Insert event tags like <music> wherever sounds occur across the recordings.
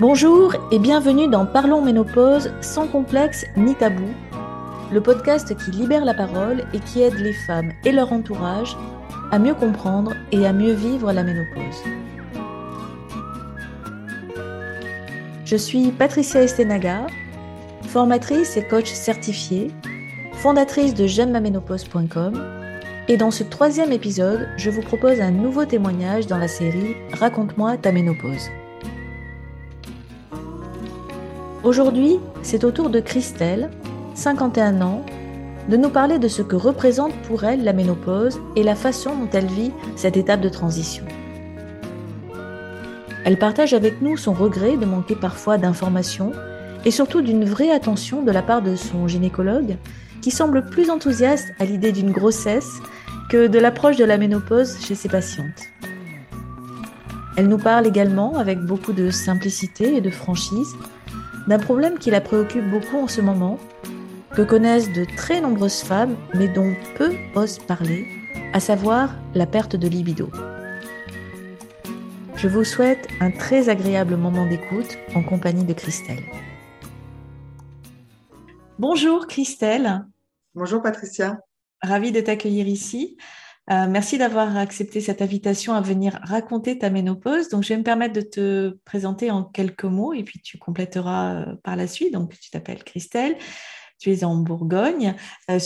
Bonjour et bienvenue dans Parlons Ménopause sans complexe ni tabou, le podcast qui libère la parole et qui aide les femmes et leur entourage à mieux comprendre et à mieux vivre la ménopause. Je suis Patricia Estenaga, formatrice et coach certifiée, fondatrice de j'aime-ma-ménopause.com et dans ce troisième épisode, je vous propose un nouveau témoignage dans la série Raconte-moi ta ménopause. Aujourd'hui, c'est au tour de Christelle, 51 ans, de nous parler de ce que représente pour elle la ménopause et la façon dont elle vit cette étape de transition. Elle partage avec nous son regret de manquer parfois d'informations et surtout d'une vraie attention de la part de son gynécologue qui semble plus enthousiaste à l'idée d'une grossesse que de l'approche de la ménopause chez ses patientes. Elle nous parle également avec beaucoup de simplicité et de franchise d'un problème qui la préoccupe beaucoup en ce moment, que connaissent de très nombreuses femmes, mais dont peu osent parler, à savoir la perte de libido. Je vous souhaite un très agréable moment d'écoute en compagnie de Christelle. Bonjour Christelle. Bonjour Patricia. Ravie de t'accueillir ici. Euh, merci d'avoir accepté cette invitation à venir raconter ta ménopause. Donc, je vais me permettre de te présenter en quelques mots et puis tu compléteras euh, par la suite. Donc, tu t'appelles Christelle, tu es en Bourgogne. Euh,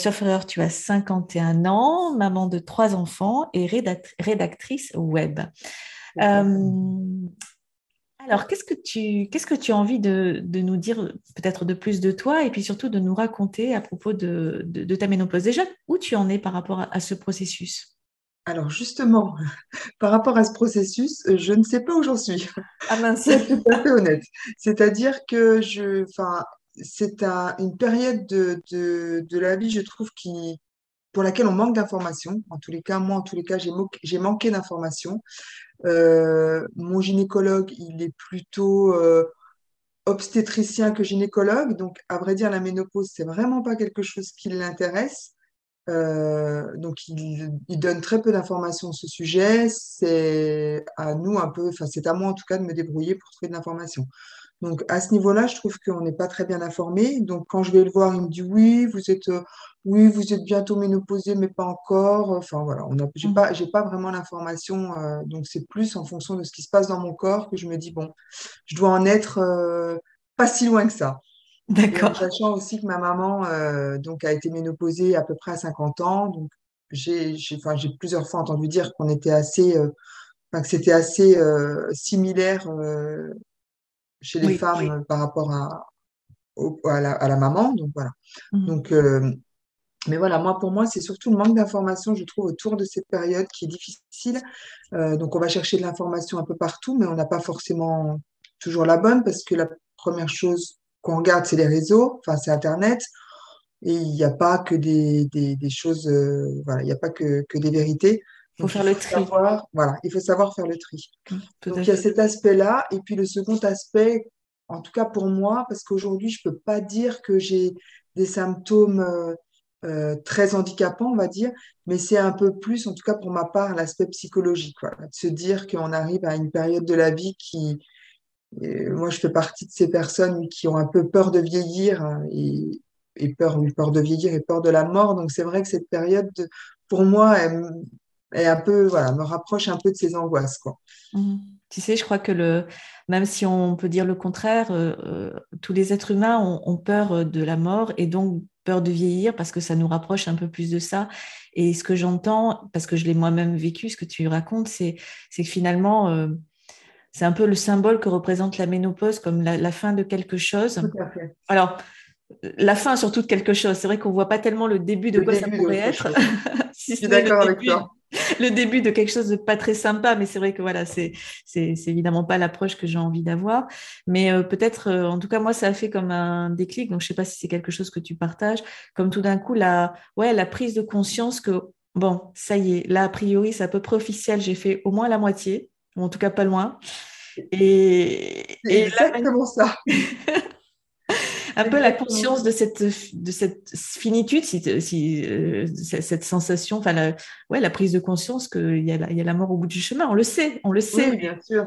tu as 51 ans, maman de trois enfants et rédactrice web. Euh, alors, qu'est-ce que tu, qu'est-ce que tu as envie de, nous dire, peut-être de plus de toi, et puis surtout de nous raconter à propos de, ta ménopause? Déjà, où tu en es par rapport à ce processus? Alors justement, <laughs> par rapport à ce processus, euh, je ne sais pas où j'en suis. <laughs> Ah mince. C'est tout à fait honnête. C'est-à-dire que je, enfin, c'est une période de, de, la vie, je trouve, qui, pour laquelle on manque d'informations. En tous les cas, moi, en tous les cas, j'ai, manqué d'informations. Euh, mon gynécologue, il est plutôt euh, obstétricien que gynécologue. Donc, à vrai dire, la ménopause, c'est vraiment pas quelque chose qui l'intéresse. Euh, donc, il, donne très peu d'informations sur ce sujet. C'est à nous un peu, enfin, c'est à moi en tout cas de me débrouiller pour trouver de l'information. Donc, à ce niveau-là, je trouve qu'on n'est pas très bien informé. Donc, quand je vais le voir, il me dit oui, vous êtes, euh, oui, vous êtes bientôt ménopausée, mais pas encore. Enfin, voilà, a, j'ai mmh. pas, j'ai pas vraiment l'information. Euh, donc, c'est plus en fonction de ce qui se passe dans mon corps que je me dis bon, je dois en être pas si loin que ça. D'accord. Sachant aussi que ma maman euh, donc, a été ménopausée à peu près à 50 ans. Donc, j'ai enfin, plusieurs fois entendu dire qu'on était assez, euh, que c'était assez euh, similaire chez les femmes par rapport à, à, la, maman. Donc, voilà. Mmh. Donc, mais voilà, moi, pour moi, c'est surtout le manque d'information, je trouve, autour de cette période qui est difficile. donc, on va chercher de l'information un peu partout, mais on n'a pas forcément toujours la bonne parce que la première chose qu'on regarde, c'est les réseaux, enfin, c'est Internet. Et il n'y a pas que des, des, choses, euh, voilà, il n'y a pas que, que des vérités. il faut faire le tri. voilà, il faut savoir faire le tri. Mmh, Donc, il y a cet aspect-là. Et puis, le second aspect, en tout cas pour moi, parce qu'aujourd'hui, je ne peux pas dire que j'ai des symptômes euh, euh, très handicapants, on va dire, mais c'est un peu plus, en tout cas pour ma part, l'aspect psychologique. Voilà, de se dire qu'on arrive à une période de la vie qui, moi, je fais partie de ces personnes qui ont un peu peur de vieillir hein, et, peur, peur de vieillir et peur de la mort. Donc, c'est vrai que cette période, pour moi, est un peu, voilà, me rapproche un peu de ces angoisses. Mmh. Tu sais, je crois que le, même si on peut dire le contraire, euh, euh, tous les êtres humains ont, peur de la mort et donc peur de vieillir parce que ça nous rapproche un peu plus de ça. Et ce que j'entends, parce que je l'ai moi-même vécu, ce que tu racontes, c'est que finalement, euh, c'est un peu le symbole que représente la ménopause comme la, fin de quelque chose. Alors, la fin surtout de quelque chose. C'est vrai qu'on ne voit pas tellement le début de quoi ça pourrait être. <laughs> si Je suis d'accord avec toi. Le début de quelque chose de pas très sympa, mais c'est vrai que voilà, c'est c'est évidemment pas l'approche que j'ai envie d'avoir. Mais euh, peut-être, euh, en tout cas, moi, ça a fait comme un déclic. Donc, je sais pas si c'est quelque chose que tu partages, comme tout d'un coup la ouais la prise de conscience que bon, ça y est, là a priori, c'est à peu près officiel. J'ai fait au moins la moitié ou en tout cas pas loin. Et, exactement ça. <laughs> un peu la conscience de cette, de cette finitude, si, si euh, cette sensation, enfin, la, ouais, la prise de conscience qu'il y, a la, y a la mort au bout du chemin. On le sait, on le sait. bien sûr.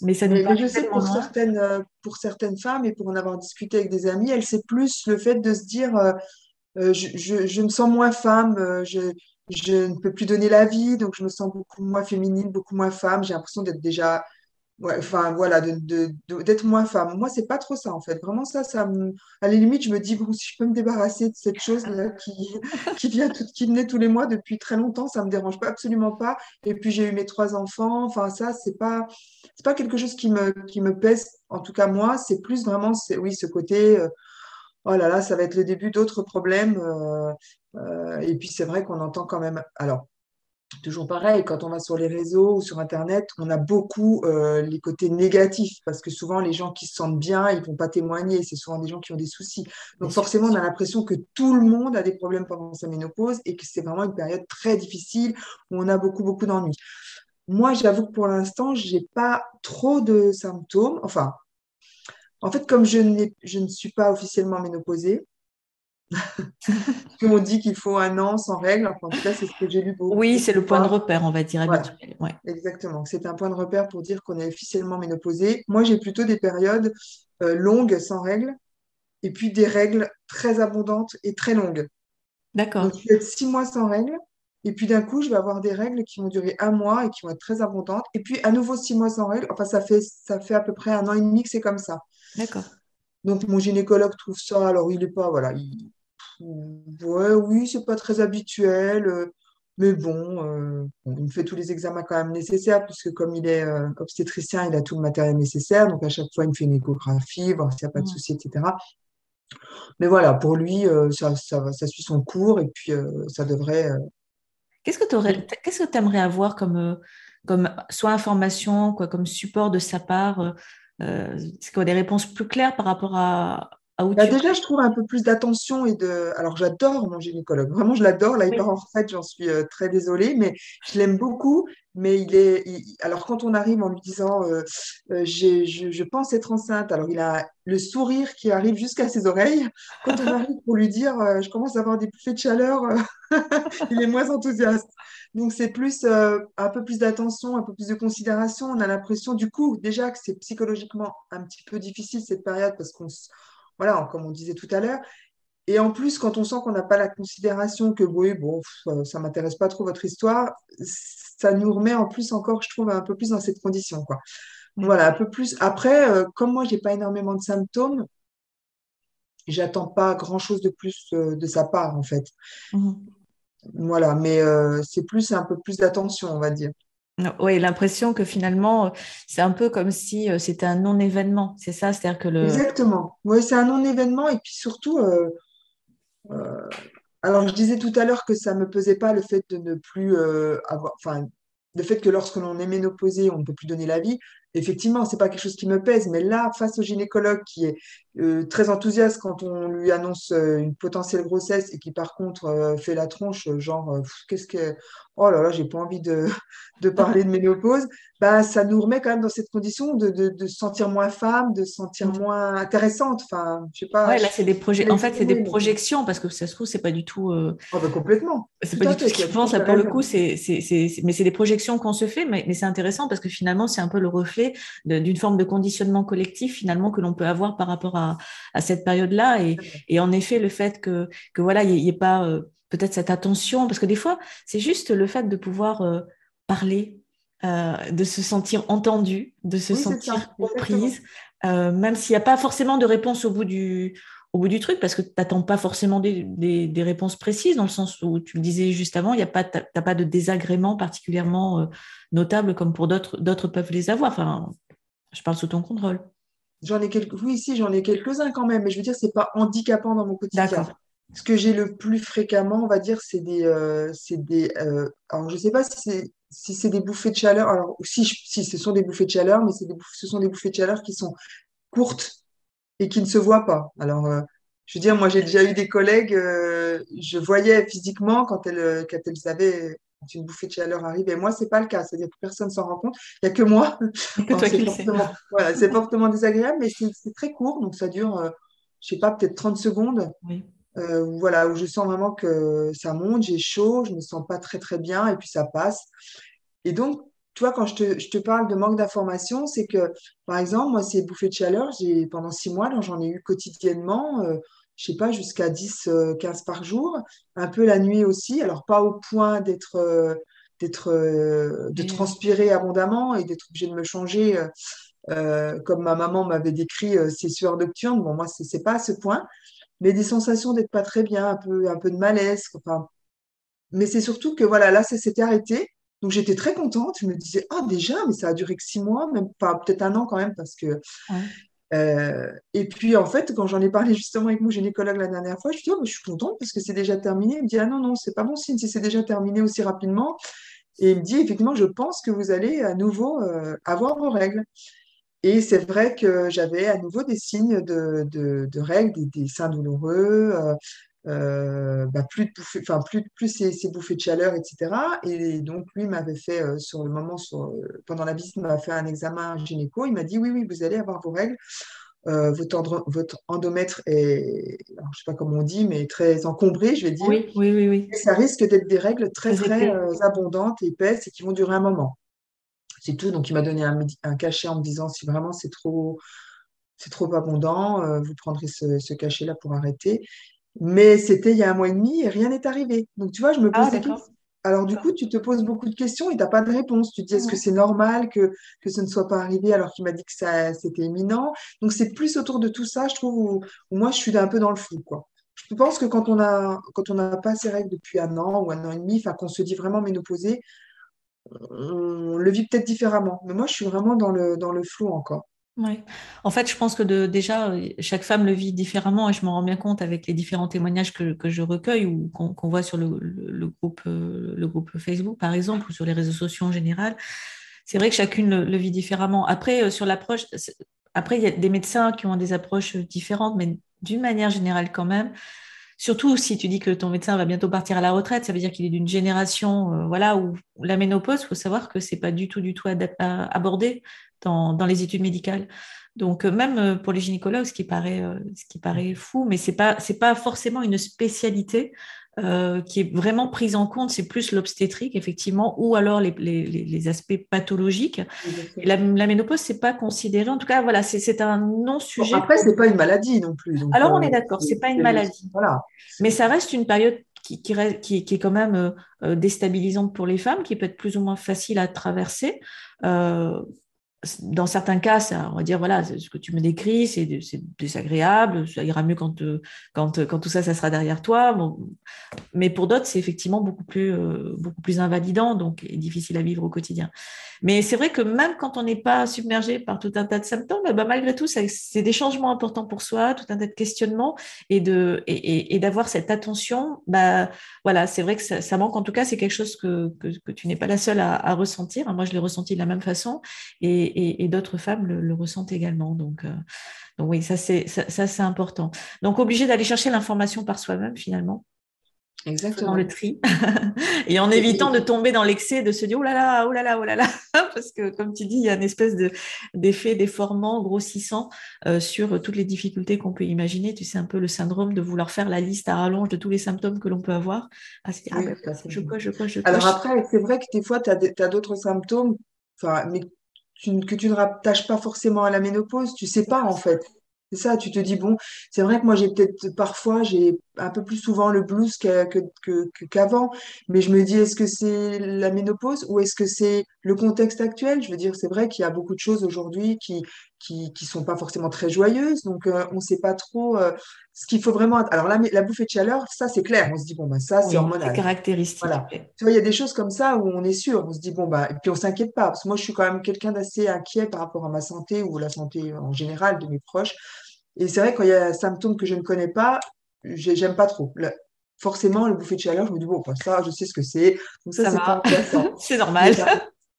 Mais ça nous mais, je sais pour certaines, euh, pour certaines femmes et pour en avoir discuté avec des amis, elles, c'est plus le fait de se dire euh, euh, je, je, je, me sens moins femme, je, je ne peux plus donner la vie, donc je me sens beaucoup moins féminine, beaucoup moins femme. J'ai l'impression d'être déjà Ouais, enfin voilà, de, d'être moins femme. Moi, c'est pas trop ça en fait. Vraiment, ça, ça me... à la limite, je me dis, bon, si je peux me débarrasser de cette chose-là qui, <laughs> qui vient tout, qui venait tous les mois depuis très longtemps, ça me dérange pas, absolument pas. Et puis j'ai eu mes trois enfants. Enfin, ça, c'est pas, c'est pas quelque chose qui me, qui me pèse. En tout cas, moi, c'est plus vraiment, c'est, oui, ce côté, euh, oh là là, ça va être le début d'autres problèmes. Euh, euh, et puis c'est vrai qu'on entend quand même. Alors, toujours pareil, quand on va sur les réseaux ou sur Internet, on a beaucoup euh, les côtés négatifs parce que souvent les gens qui se sentent bien, ils vont pas témoigner. C'est souvent des gens qui ont des soucis. Donc forcément, on a l'impression que tout le monde a des problèmes pendant sa ménopause et que c'est vraiment une période très difficile où on a beaucoup, beaucoup d'ennuis. Moi, j'avoue que pour l'instant, j'ai pas trop de symptômes. Enfin, en fait, comme je, je ne suis pas officiellement ménopausée, <laughs> on dit qu'il faut un an sans règles. Enfin, en tout cas, c'est ce que j'ai lu beaucoup. Oui, c'est le point de repère, on va dire habituel. Exactement. C'est un point de repère pour dire qu'on est officiellement ménopausé. Moi, j'ai plutôt des périodes euh, longues sans règles et puis des règles très abondantes et très longues. D'accord. Donc, je vais être six mois sans règles. Et puis d'un coup, je vais avoir des règles qui vont durer un mois et qui vont être très abondantes. Et puis à nouveau six mois sans règles. Enfin, ça fait, ça fait à peu près un an et demi que c'est comme ça. D'accord. Donc mon gynécologue trouve ça, alors il n'est pas, voilà, il, ouais, oui, c'est pas très habituel, euh, mais bon, euh, il me fait tous les examens quand même nécessaires, puisque comme il est euh, obstétricien, il a tout le matériel nécessaire, donc à chaque fois, il me fait une échographie, voir s'il n'y a pas de mmh. souci, etc. Mais voilà, pour lui, ça, ça, ça, suit son cours, et puis ça devrait... Qu'est-ce que tu aimerais avoir comme, comme soit information, quoi, comme support de sa part euh, des réponses plus claires par rapport à, bah, déjà, je trouve un peu plus d'attention et de. Alors, j'adore mon gynécologue. Vraiment, je l'adore. Là, il part en retraite, j'en suis euh, très désolée, mais je l'aime beaucoup. Mais il est. Alors, quand on arrive en lui disant euh, euh, je, je, pense être enceinte, alors il a le sourire qui arrive jusqu'à ses oreilles. Quand on arrive pour lui dire je commence à avoir des bouffées de chaleur, <laughs> il est moins enthousiaste. Donc, c'est plus un peu plus d'attention, un peu plus de considération. On a l'impression, du coup, déjà que c'est psychologiquement un petit peu difficile cette période parce qu'on voilà, comme on disait tout à l'heure. Et en plus, quand on sent qu'on n'a pas la considération que oui, bon, ça m'intéresse pas trop votre histoire, ça nous remet en plus encore, je trouve, un peu plus dans cette condition, quoi. Voilà, un peu plus. Après, euh, comme moi, j'ai pas énormément de symptômes, j'attends pas grand-chose de plus euh, de sa part, en fait. Mmh. Voilà, mais euh, c'est plus un peu plus d'attention, on va dire. Oui, l'impression que finalement, c'est un peu comme si euh, c'était un non-événement. C'est ça, c'est-à-dire que le. Exactement. Oui, c'est un non-événement. Et puis surtout, euh, euh, alors je disais tout à l'heure que ça ne me pesait pas le fait de ne plus avoir. Enfin, le fait que lorsque l'on est ménopausé, on ne peut plus donner la vie effectivement, c'est pas quelque chose qui me pèse, mais là, face au gynécologue qui est euh, très enthousiaste quand on lui annonce euh, une potentielle grossesse et qui par contre euh, fait la tronche, genre qu'est-ce que oh là là, j'ai pas envie de, <laughs> de parler de ménopause, bah ça nous remet quand même dans cette condition de, de, de se sentir moins femme, de se sentir mm. moins intéressante. Enfin, je sais pas. Ouais, là c'est des projets. En fait, c'est des projections parce que ça se trouve c'est pas du tout. Oh, bah, complètement. C'est pas du tout ce je pense. Là pour le coup, c'est mais c'est des projections qu'on se fait, mais, mais c'est intéressant parce que finalement c'est un peu le reflet d'une forme de conditionnement collectif finalement que l'on peut avoir par rapport à, cette période-là. Et, en effet, le fait que, que voilà, il n'y ait, pas euh, peut-être cette attention, parce que des fois, c'est juste le fait de pouvoir euh, parler, euh, de se sentir entendu, de se sentir comprise, même s'il n'y a pas forcément de réponse au bout du, au bout du truc, parce que tu n'attends pas forcément des, des, réponses précises, dans le sens où tu le disais juste avant, il n'y a pas, pas de désagrément particulièrement euh, notable comme pour d'autres, d'autres peuvent les avoir. Enfin, je parle sous ton contrôle. J'en ai quelques, oui, si, j'en ai quelques-uns quand même, mais je veux dire, c'est pas handicapant dans mon quotidien. D'accord. Ce que j'ai le plus fréquemment, on va dire, c'est des, euh, c'est des, euh, alors je sais pas si c'est, si c'est des bouffées de chaleur. Alors si, si, ce sont des bouffées de chaleur, mais c'est des, ce sont des bouffées de chaleur qui sont courtes et qui ne se voit pas. Alors, euh, je veux dire, moi, j'ai déjà eu des collègues, je voyais physiquement quand elles, quand elles avaient une bouffée de chaleur arrive. Et moi, c'est pas le cas. C'est-à-dire que personne s'en rend compte. Il n'y a que moi. <laughs> c'est fortement, voilà, fortement, désagréable, mais c'est très court. Donc, ça dure, je je sais pas, peut-être 30 secondes. voilà, où je sens vraiment que ça monte, j'ai chaud, je me sens pas très, très bien, et puis ça passe. Et donc, tu vois, quand je te, je te parle de manque d'information, c'est que, par exemple, moi, ces bouffées de chaleur, j'ai, pendant six mois, j'en ai eu quotidiennement, euh, je sais pas, jusqu'à 10, euh, 15 par jour, un peu la nuit aussi. Alors, pas au point d'être, euh, d'être, euh, de transpirer abondamment et d'être obligé de me changer, euh, euh, comme ma maman m'avait décrit euh, ses sueurs nocturnes. Bon, moi, c'est c'est pas à ce point, mais des sensations d'être pas très bien, un peu, un peu de malaise. Enfin, mais c'est surtout que voilà, là, ça s'était arrêté. Donc j'étais très contente. Je me disais, ah déjà, mais ça a duré que six mois, même pas peut-être un an quand même, parce que. ouais. Euh, et puis en fait, quand j'en ai parlé justement avec mon gynécologue la dernière fois, je lui dis, oh, mais je suis contente parce que c'est déjà terminé. Il me dit, ah non, non, c'est pas bon signe si c'est déjà terminé aussi rapidement. Et il me dit, effectivement, je pense que vous allez à nouveau euh, avoir vos règles. Et c'est vrai que j'avais à nouveau des signes de, de- règles, des, des seins douloureux, euh, euh, bah, plus de bouffées, enfin plus, plus ces bouffées de chaleur, etc. Et donc lui m'avait fait euh, sur le moment, sur, euh, pendant la visite, m'a fait un examen gynéco. Il m'a dit oui, oui, vous allez avoir vos règles. Votre, votre endomètre est, alors, je sais pas comment on dit, mais très encombré, je vais dire. Oui, oui, oui, oui. Et ça risque d'être des règles très, Très très abondantes, épaisses et qui vont durer un moment. C'est tout. Donc, il m'a donné un, cachet en me disant si vraiment c'est trop, c'est trop abondant, euh, vous prendrez ce, ce cachet-là pour arrêter. Mais c'était il y a un mois et demi et rien n'est arrivé. Donc, tu vois, je me Ah, pose des questions. Alors, du coup, tu te poses beaucoup de questions et tu n'as pas de réponse. Tu te dis, est-ce que c'est normal que, que ce ne soit pas arrivé alors qu'il m'a dit que ça, c'était imminent? Donc, c'est plus autour de tout ça, je trouve, où, où moi, je suis un peu dans le flou, quoi. Je pense que quand on a, quand on n'a pas ces règles depuis un an ou un an et demi, enfin, qu'on se dit vraiment ménopausé, on le vit peut-être différemment. Mais moi, je suis vraiment dans le, dans le flou encore. Ouais. En fait, je pense que déjà, chaque femme le vit différemment et je m'en rends bien compte avec les différents témoignages que, je recueille ou qu'on voit sur euh, le groupe Facebook, par exemple, ou sur les réseaux sociaux en général. C'est vrai que chacune le, vit différemment. Après, euh, sur l'approche, après, il y a des médecins qui ont des approches différentes, mais d'une manière générale quand même. Surtout si tu dis que ton médecin va bientôt partir à la retraite, ça veut dire qu'il est d'une génération, euh, voilà, où la ménopause, il faut savoir que c'est pas du tout, du tout abordé dans, dans les études médicales. Donc, euh, même euh, pour les gynécologues, ce qui paraît, euh, ce qui paraît fou, mais c'est pas, c'est pas forcément une spécialité euh, qui est vraiment prise en compte, c'est plus l'obstétrique, effectivement, ou alors les, les, les- les aspects pathologiques. Et la, la ménopause, c'est pas considéré, en tout cas, voilà, c'est un Bon, non-sujet après, pour c'est pas une maladie non plus. Donc, alors, on est d'accord, c'est- pas une maladie, voilà. mais ça reste une période qui, qui, reste- qui- qui est quand même euh, déstabilisante pour les femmes, qui peut être plus ou moins facile à traverser. Euh, dans certains cas, on va dire, voilà, ce que tu me décris, c'est désagréable, ça ira mieux quand, euh, tout ça, sera derrière toi. Mais pour d'autres, c'est effectivement beaucoup plus, euh, invalidant, donc et difficile à vivre au quotidien. Mais c'est vrai que même quand on n'est pas submergé par tout un tas de symptômes, ben, malgré tout, c'est des changements importants pour soi, tout un tas de questionnements, et d'avoir cette attention. Bah, voilà, c'est vrai que ça, manque. En tout cas, c'est quelque chose que, tu n'es pas la seule à, ressentir. Moi, je l'ai ressenti de la même façon, et, et d'autres femmes le, le ressentent également. Donc, euh, donc oui, ça c'est ça, ça, c'est important. Donc obligé d'aller chercher l'information par soi-même finalement faisant le Exactement. tri <laughs> et en évitant de tomber dans l'excès de se dire oh là là, oh là là, oh là là, <laughs> parce que comme tu dis, il y a une espèce de d'effet déformant, grossissant euh, sur toutes les difficultés qu'on peut imaginer. Tu sais, un peu le syndrome de vouloir faire la liste à rallonge de tous les symptômes que l'on peut avoir. Ah, ah ben, je je je Alors après, c'est vrai que des fois, tu as, d'autres symptômes, enfin, mais ne- que tu ne rattaches pas forcément à la ménopause. Tu sais pas, en fait. C'est ça, tu te dis, bon, c'est vrai que moi, j'ai peut-être, parfois, j'ai un peu plus souvent le blues qu'avant, mais je me dis, est-ce que c'est la ménopause ou est-ce que c'est le contexte actuel? Je veux dire, c'est vrai qu'il y a beaucoup de choses aujourd'hui qui, qui, sont pas forcément très joyeuses, donc euh, on sait pas trop euh, ce qu'il faut vraiment. Alors, la, la bouffée de chaleur, ça, c'est clair. On se dit, bon, bah, ça, c'est Oui, c'est hormonal. caractéristique. Voilà. Tu vois, il y a des choses comme ça où on est sûr, on se dit, bon, bah, et puis on s'inquiète pas, parce que moi, je suis quand même quelqu'un d'assez inquiet par rapport à ma santé ou la santé en général de mes proches. Et c'est vrai, quand il y a un symptôme que je ne connais pas, j'ai- j'aime pas trop. Le- forcément, le bouffée de chaleur, je me dis, bon, bah, ça, je sais ce que c'est, donc ça, Ça c'est pas <laughs> c'est normal. par,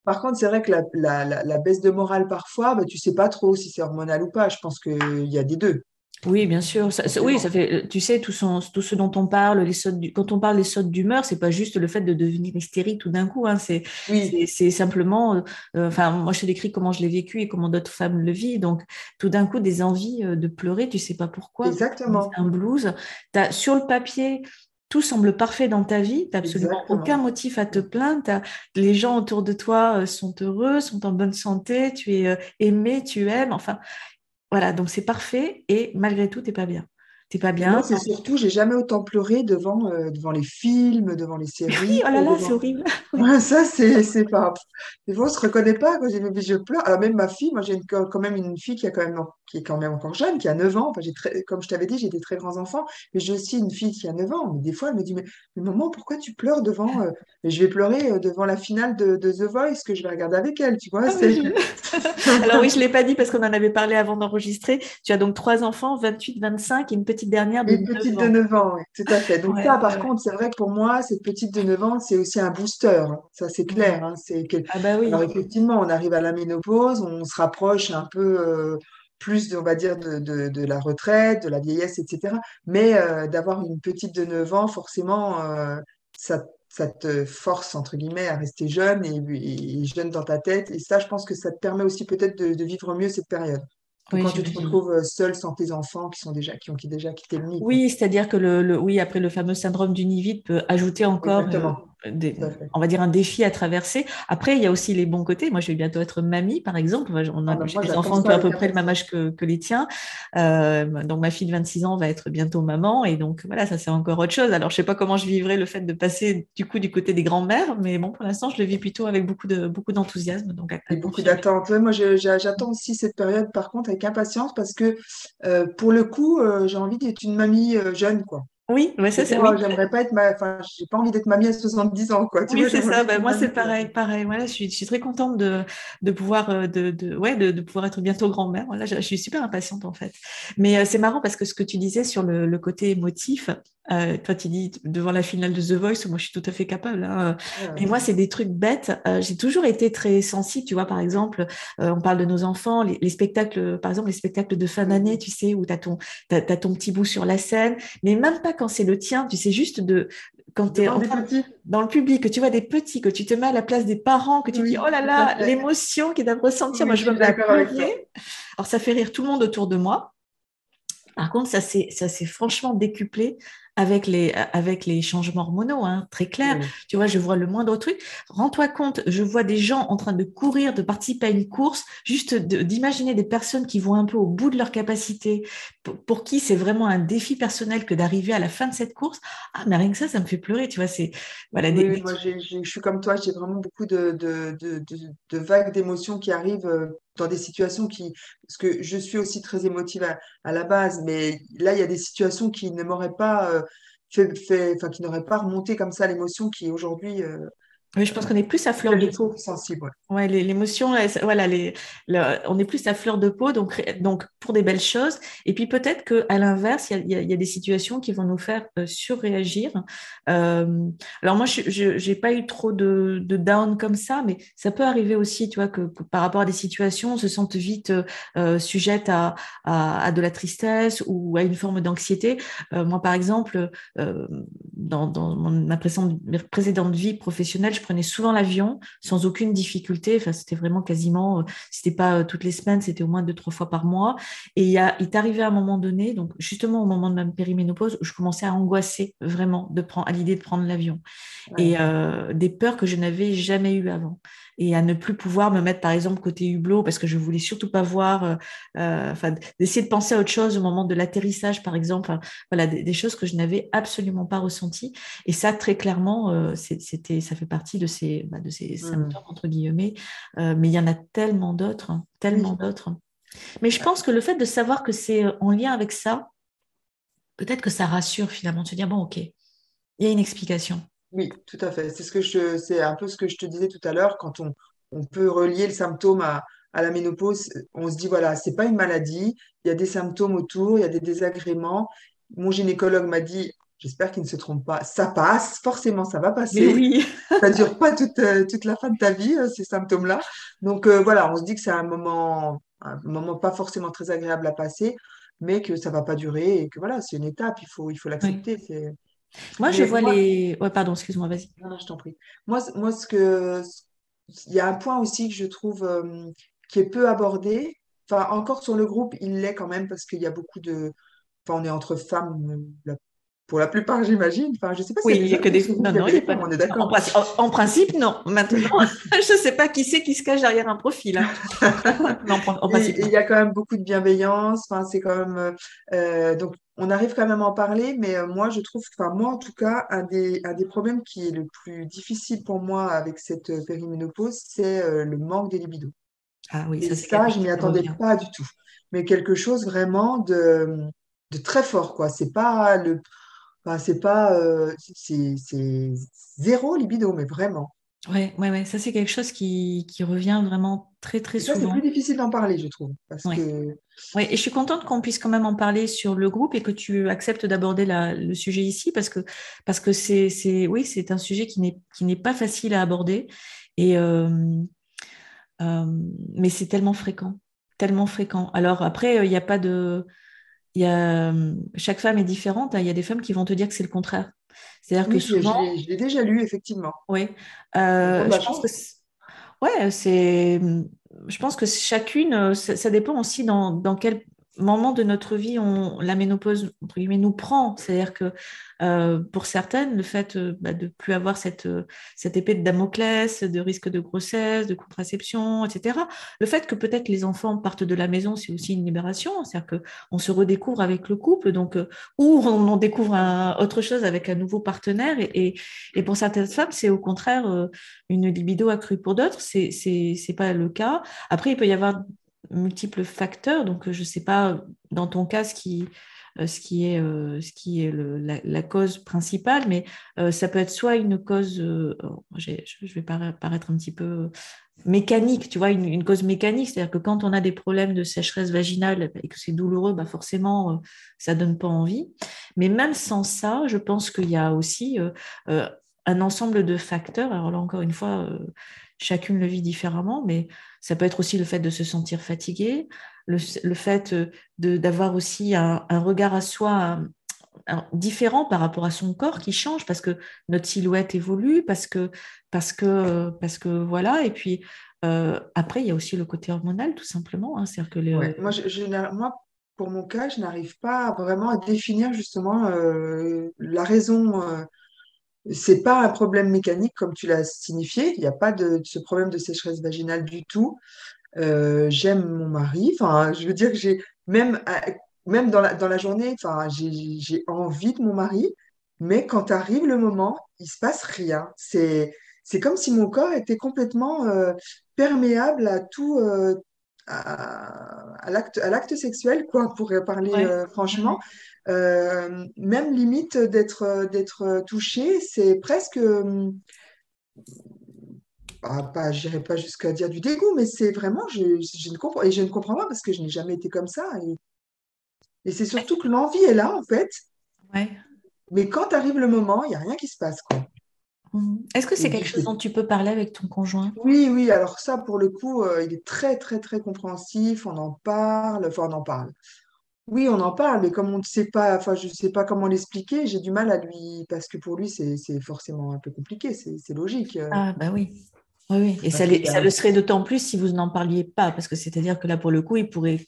par contre, c'est vrai que la, la, la, la baisse de morale, parfois, bah, tu sais pas trop si c'est hormonal ou pas. Je pense qu'il y a des deux, Oui, bien sûr. Ça- ça- oui, ça fait, tu sais, tout, son- tout ce dont on parle, les sautes du- quand on parle des sautes d'humeur, c'est pas juste le fait de devenir hystérique tout d'un coup. hein, c'est, Oui, simplement, euh, euh, enfin, moi, je te décris comment je l'ai vécu et comment d'autres femmes le vivent. Donc, tout d'un coup, des envies euh, de pleurer, tu sais pas pourquoi, exactement. un blues. Sur le papier, tout semble parfait dans ta vie, tu n'as absolument aucun motif à te plaindre, les gens autour de toi euh, sont heureux, sont en bonne santé, tu es euh, aimé, tu aimes, enfin, voilà, donc c'est parfait et malgré tout, tu n'es pas bien. T'es pas bien. C'est surtout, j'ai jamais autant pleuré devant, euh, devant les films, devant les séries. Oui, oh là là, c'est horrible. <laughs> ça, c'est, pas. Des fois, on se reconnaît pas quand j'ai je pleure. Alors, même ma fille, moi, j'ai quand même une fille qui, a quand même, qui est quand même encore jeune, qui a 9 ans. Enfin, j'ai très, comme je t'avais dit, j'ai des très grands enfants, mais j'ai aussi une fille qui a 9 ans. Mais des fois, elle me dit, mais, maman, pourquoi tu pleures devant. Euh, je vais pleurer euh, devant la finale de, The Voice que je vais regarder avec elle, tu vois. Ah <laughs> <laughs> Alors, oui, je l'ai pas dit parce qu'on en avait parlé avant d'enregistrer. Tu as donc trois enfants, 28, 25 et une petite dernière de Une petite de 9 ans, oui, tout à fait. Donc ça, par contre, c'est vrai que pour moi, cette petite de 9 ans, c'est aussi un booster. Ça, c'est clair. Hein. c'est que... ah bah oui. Alors effectivement, on arrive à la ménopause, on se rapproche un peu euh, plus, on va dire, de, de, la retraite, de la vieillesse, etc. Mais euh, d'avoir une petite de 9 ans, forcément, euh, ça, ça te force, entre guillemets, à rester jeune et, jeune dans ta tête. Et ça, je pense que ça te permet aussi peut-être de, de vivre mieux cette période quand tu te retrouves euh, seul sans tes enfants qui sont déjà qui ont déjà quitté le nid. Oui, c'est-à-dire que le, oui après le fameux syndrome du nid vide peut ajouter encore on va dire un défi à traverser. Après, il y a aussi les bons côtés. Moi, je vais bientôt être mamie, par exemple. On a ah bah des enfants qui ont à peu près le même âge que, les tiens. Euh, donc, ma fille de 26 ans va être bientôt maman. Et donc, voilà, ça, c'est encore autre chose. Alors, je sais pas comment je vivrai le fait de passer du coup du côté des grands-mères, mais bon, pour l'instant, je le vis plutôt avec beaucoup de beaucoup d'enthousiasme. Donc, et beaucoup d'attente. moi, j'attends aussi cette période, par contre, avec impatience parce que euh, pour le coup, euh, j'ai envie d'être une mamie jeune, quoi. Oui, mais ça c'est. Oui. J'aimerais pas être ma... enfin, j'ai pas envie d'être mamie à 70 ans, quoi. oui, c'est ça. Bah, moi, c'est pareil, pareil. Voilà, je suis, je suis très contente de, de pouvoir, euh, de, de, ouais, de, de pouvoir être bientôt grand-mère. Voilà, je, je, suis super impatiente en fait. Mais euh, c'est marrant parce que ce que tu disais sur le, le côté émotif, euh, toi, tu dis devant la finale de The Voice, moi, je suis tout à fait capable. Hein. Mais moi, c'est des trucs bêtes. Euh, j'ai toujours été très sensible. Tu vois, par exemple, euh, on parle de nos enfants, les, spectacles, par exemple, les spectacles de fin d'année, tu sais, où tu as ton, as, ton petit bout sur la scène, mais même pas quand c'est le tien. Tu sais, juste de quand tu es dans le public, que tu vois des petits, que tu te mets à la place des parents, que tu dis oh là là, l'émotion qu'ils doivent ressentir. moi, je veux me Alors, ça fait rire tout le monde autour de moi. Par contre, ça s'est franchement décuplé avec les, avec les changements hormonaux, hein, très clair. Tu vois, je vois le moindre truc. Rends-toi compte, je vois des gens en train de courir, de participer à une course, juste d'imaginer des personnes qui vont un peu au bout de leur capacité, pour, qui c'est vraiment un défi personnel que d'arriver à la fin de cette course. Ah, mais rien que ça, ça me fait pleurer, tu vois. C'est voilà. Oui, moi, je suis comme toi, j'ai vraiment beaucoup de, de, de, de vagues d'émotions qui arrivent euh, dans des situations qui, parce que je suis aussi très émotive à, la base, mais là, il y a des situations qui ne m'auraient pas euh, fait, fait, enfin, qui n'auraient pas remonté comme ça l'émotion qui aujourd'hui euh, oui, je pense qu'on est plus à fleur de peau. Sensible. Ouais, l'émotion, voilà, les, on est plus à fleur de peau, donc, donc pour des belles choses. Et puis peut-être qu'à l'inverse, il y, y a, des situations qui vont nous faire euh, surréagir. Euh, alors moi, je n'ai pas eu trop de, de, down comme ça, mais ça peut arriver aussi, tu vois, que, par rapport à des situations, on se sente vite euh, sujette à, à, à, de la tristesse ou à une forme d'anxiété. Euh, moi, par exemple, dans, dans ma précédente, précédente vie professionnelle, je prenais souvent l'avion sans aucune difficulté. Enfin, c'était vraiment quasiment, euh, c'était pas euh, toutes les semaines, c'était au moins deux, trois fois par mois. Et il, y a, il est arrivé à un moment donné, donc justement au moment de ma périménopause, où je commençais à angoisser vraiment de prendre, à l'idée de prendre l'avion. Et euh, des peurs que je n'avais jamais eues avant et à ne plus pouvoir me mettre par exemple côté hublot parce que je voulais surtout pas voir, euh, enfin d'essayer de penser à autre chose au moment de l'atterrissage par exemple, voilà des, choses que je n'avais absolument pas ressenties et ça très clairement euh, c'était ça fait partie de ces bah, de ces mmh. symptômes entre guillemets, mais il y en a tellement d'autres, hein, tellement d'autres. Mais je pense que le fait de savoir que c'est en lien avec ça, peut-être que ça rassure finalement de se dire bon ok, il y a une explication. Oui, tout à fait. C'est ce que je, c'est un peu ce que je te disais tout à l'heure. Quand on, on peut relier le symptôme à, à la ménopause, on se dit voilà, c'est pas une maladie. Il y a des symptômes autour, il y a des désagréments. Mon gynécologue m'a dit, j'espère qu'il ne se trompe pas, ça passe, forcément, ça va passer. oui. <laughs> ça ne dure pas toute, euh, toute la fin de ta vie, euh, ces symptômes-là. Donc euh, voilà, on se dit que c'est un moment, un moment pas forcément très agréable à passer, mais que ça va pas durer et que voilà, c'est une étape, il faut, il faut l'accepter. C'est moi, je vois les. Ouais, pardon, excuse-moi, vas-y. Non, non, je t'en prie. Moi, moi, ce que. Il y a un point aussi que je trouve qui est peu abordé. Enfin, encore sur le groupe, il l'est quand même parce qu'il y a beaucoup de. Enfin, on est entre femmes la pour la plupart, j'imagine. Enfin, je sais pas si oui, il n'y a que des Non, non, il pas... on est d'accord. En, principe, non. Maintenant, <laughs> je ne sais pas qui c'est qui se cache derrière un profil. Hein. non, en principe, il y a quand même beaucoup de bienveillance. Enfin, c'est quand même. Euh, donc, on arrive quand même à en parler, mais euh, moi, je trouve, enfin, moi, en tout cas, un des, un des problèmes qui est le plus difficile pour moi avec cette euh, périménopause, c'est le manque de libido. Ah oui, ça, ça je m'y attendais pas du tout. Mais quelque chose vraiment de, de très fort, quoi. C'est pas le c'est pas, euh, c'est zéro libido, mais vraiment. Oui, ouais, ouais. ça c'est quelque chose qui, qui, revient vraiment très très souvent. C'est plus difficile d'en parler, je trouve. Parce que... et je suis contente qu'on puisse quand même en parler sur le groupe et que tu acceptes d'aborder le sujet ici parce que parce que c'est oui c'est un sujet qui n'est qui n'est pas facile à aborder et euh, euh, mais c'est tellement fréquent, tellement fréquent. Alors après il n'y a pas de il y a, chaque femme est différente. Hein. Il y a des femmes qui vont te dire que c'est le contraire. C'est-à-dire que souvent. Je l'ai déjà lu, effectivement. Oui. Euh, je pense que ouais, c'est. Je pense que chacune, ça, dépend aussi dans, dans quel moment de notre vie on, la ménopause entre guillemets, nous prend. C'est-à-dire que euh, pour certaines, le fait euh, bah, de ne plus avoir cette, euh, cette épée de Damoclès, de risque de grossesse, de contraception, etc. Le fait que peut-être les enfants partent de la maison, c'est aussi une libération. C'est-à-dire qu'on se redécouvre avec le couple, donc, ou on, découvre autre chose avec un nouveau partenaire. Et, et, pour certaines femmes, c'est au contraire une libido accrue. Pour d'autres, c'est n'est pas le cas. Après, il peut y avoir multiples facteurs. Donc, je ne sais pas dans ton cas ce qui, euh, ce qui est, euh, ce qui est la, cause principale, mais euh, ça peut être soit une cause, je vais paraître un petit peu mécanique, tu vois, une, cause mécanique, c'est-à-dire que quand on a des problèmes de sécheresse vaginale et que c'est douloureux, bah forcément, ça donne pas envie. Mais même sans ça, je pense qu'il y a aussi un ensemble de facteurs. Alors là, encore une fois, chacune le vit différemment, mais ça peut être aussi le fait de se sentir fatigué, le, fait euh, d'avoir aussi un, regard à soi différent par rapport à son corps qui change parce que notre silhouette évolue, parce que, parce que, parce que voilà, et puis euh, après, il y a aussi le côté hormonal, tout simplement. Hein, que moi, je, moi, pour mon cas, je n'arrive pas vraiment à définir justement euh, la raison c'est pas un problème mécanique comme tu l'as signifié. Il n'y a pas de, ce problème de sécheresse vaginale du tout. Euh, j'aime mon mari. Enfin, je veux dire que j'ai même euh, même dans la, dans la journée, enfin, j'ai envie de mon mari, mais quand arrive le moment, il se passe rien. C'est c'est comme si mon corps était complètement euh, perméable à tout, à, l'acte à l'acte sexuel, quoi, pour parler franchement. Euh, même limite d'être d'être touché, c'est presque ah, pas, j'irai pas jusqu'à dire du dégoût, mais c'est vraiment, je, je, ne comprends, et je ne comprends pas parce que je n'ai jamais été comme ça. Et, et c'est surtout que l'envie est là, en fait. Ouais. Mais quand arrive le moment, il n'y a rien qui se passe. Quoi. Mmh. Est-ce que c'est quelque chose dont tu peux parler avec ton conjoint? Oui, oui. Alors ça, pour le coup, euh, il est très, très, très compréhensif. On en parle. Enfin, on en parle. Oui, on en parle, mais comme on ne sait pas, enfin, je ne sais pas comment l'expliquer, j'ai du mal à lui, parce que pour lui, c'est forcément un peu compliqué, c'est logique. Ah, bah oui. Oui, Et ça, ça le serait d'autant plus si vous n'en parliez pas, parce que c'est-à-dire que là, pour le coup, il pourrait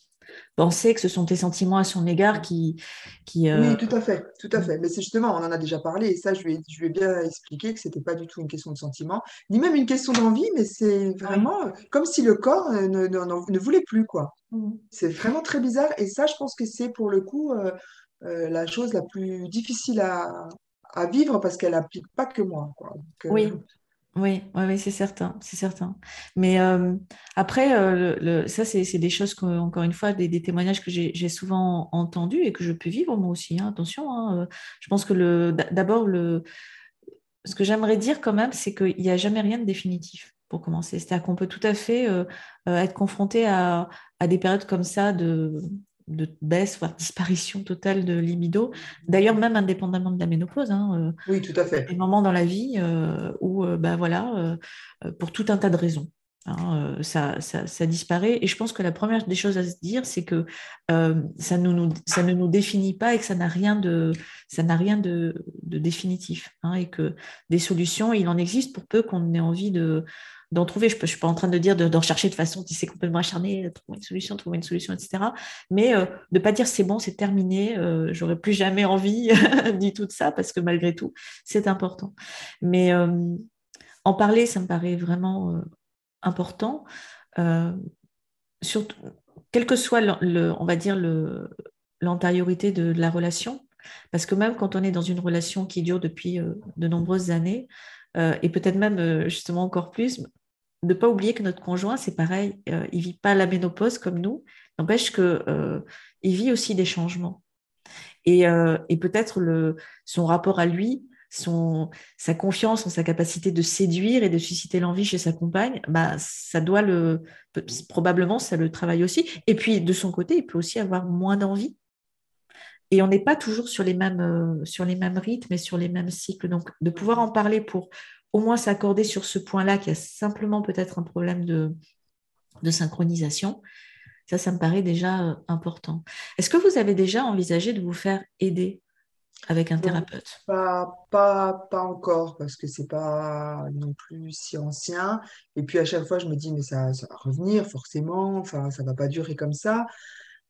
penser que ce sont tes sentiments à son égard qui. qui euh, Oui, tout à fait, tout à fait. Mais c'est justement, on en a déjà parlé, et ça, je lui ai, je bien expliqué que ce n'était pas du tout une question de sentiment, ni même une question d'envie, mais c'est vraiment comme si le corps euh, ne, ne, ne voulait plus, quoi. Mmh. C'est vraiment très bizarre, et ça, je pense que c'est pour le coup euh, la chose la plus difficile à, à vivre parce qu'elle n'implique pas que moi. Quoi. oui, oui, oui, c'est certain, c'est certain. Mais euh, après, euh, ça, c'est des choses, que, encore une fois, des, témoignages que j'ai souvent entendus et que je peux vivre moi aussi. Hein, attention, hein, euh, je pense que d'abord, ce que j'aimerais dire quand même, c'est qu'il n'y a jamais rien de définitif pour commencer. C'est-à-dire qu'on peut tout à fait être confronté à, des périodes comme ça de, de baisse, voire disparition totale de libido. D'ailleurs, même indépendamment de la ménopause. Hein, euh, oui, tout à fait. Des moments dans la vie euh, où, euh, bah, voilà, pour tout un tas de raisons. Hein, euh, ça, ça, disparaît. Et je pense que la première des choses à se dire, c'est que euh, ça, nous, ça, ne nous définit pas et que ça n'a rien de, ça n'a rien de, définitif. Hein, et que des solutions, il en existe pour peu qu'on ait envie de, d'en trouver. Je ne suis pas en train de dire d'en chercher de façon qui s'est complètement acharné, trouver une solution, trouver une solution, etc. Mais euh, de ne pas dire c'est bon, c'est terminé, j'aurais plus jamais envie <laughs> du tout de ça, parce que malgré tout, c'est important. Mais en parler, ça me paraît vraiment important, euh, surtout, quelle que soit, le, on va dire, l'antériorité de, la relation, parce que même quand on est dans une relation qui dure depuis euh, de nombreuses années, euh, et peut-être même justement encore plus, ne pas oublier que notre conjoint, c'est pareil, il ne vit pas la ménopause comme nous, n'empêche qu'il vit aussi des changements. Et, et peut-être son rapport à lui sa confiance en sa capacité de séduire et de susciter l'envie chez sa compagne, bah, ça doit le, probablement, ça le travaille aussi. Et puis, de son côté, il peut aussi avoir moins d'envie. Et on n'est pas toujours sur les, mêmes, euh, sur les mêmes rythmes et sur les mêmes cycles. Donc, de pouvoir en parler pour au moins s'accorder sur ce point-là, qui a simplement peut-être un problème de, de synchronisation, ça, ça me paraît déjà euh, important. Est-ce que vous avez déjà envisagé de vous faire aider avec un thérapeute? pas, pas, pas encore, parce que c'est pas non plus si ancien. Et puis à chaque fois, je me dis, mais ça, ça va revenir forcément, enfin, ça va pas durer comme ça.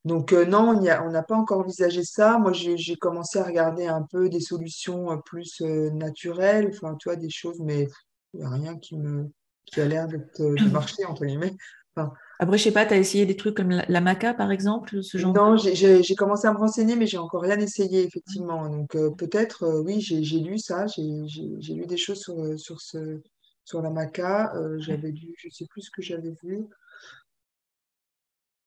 Donc euh, non, on n'a pas encore envisagé ça. Moi, j'ai commencé à regarder un peu des solutions euh, plus euh, naturelles, enfin, tu vois, des choses, mais il n'y a rien qui, me, qui a l'air de marcher, entre guillemets. Enfin, après, je sais pas, tu as essayé des trucs comme la, maca, par exemple, ce genre Non, j'ai commencé à me renseigner, mais j'ai encore rien essayé, effectivement. Donc, euh, peut-être, oui, j'ai lu ça, j'ai lu des choses sur, sur, ce, sur la maca. j'avais lu, je sais plus ce que j'avais vu.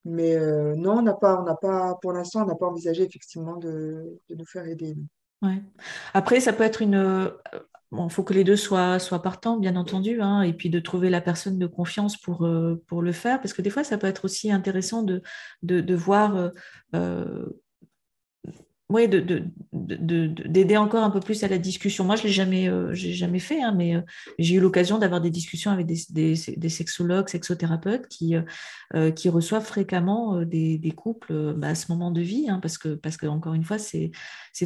Mais non, on n'a pas, on n'a pas, pour l'instant, on n'a pas envisagé, effectivement, de, de nous faire aider. Ouais. Après, ça peut être une, il faut que les deux soient, soient partants, bien entendu, hein, et puis de trouver la personne de confiance pour, euh, pour le faire, parce que des fois, ça peut être aussi intéressant de, de, voir euh, oui, d'aider de, de, encore un peu plus à la discussion. Moi, je ne l'ai jamais, euh, jamais fait, hein, mais euh, j'ai eu l'occasion d'avoir des discussions avec des, des, sexologues, sexothérapeutes qui, euh, qui reçoivent fréquemment des, des couples bah, à ce moment de vie, hein, parce, que, parce que, encore une fois, c'est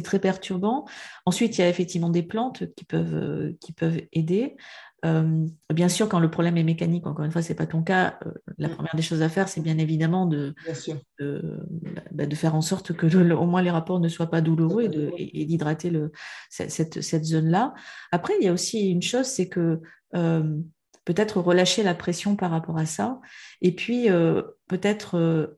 très perturbant. Ensuite, il y a effectivement des plantes qui peuvent, qui peuvent aider. Euh, bien sûr, quand le problème est mécanique, encore une fois, ce n'est pas ton cas, euh, la mm. première des choses à faire, c'est bien évidemment de, bah, de, faire en sorte que au moins les rapports ne soient pas douloureux et d'hydrater cette, cette zone-là. Après, il y a aussi une chose, c'est que euh, peut-être relâcher la pression par rapport à ça, et puis peut-être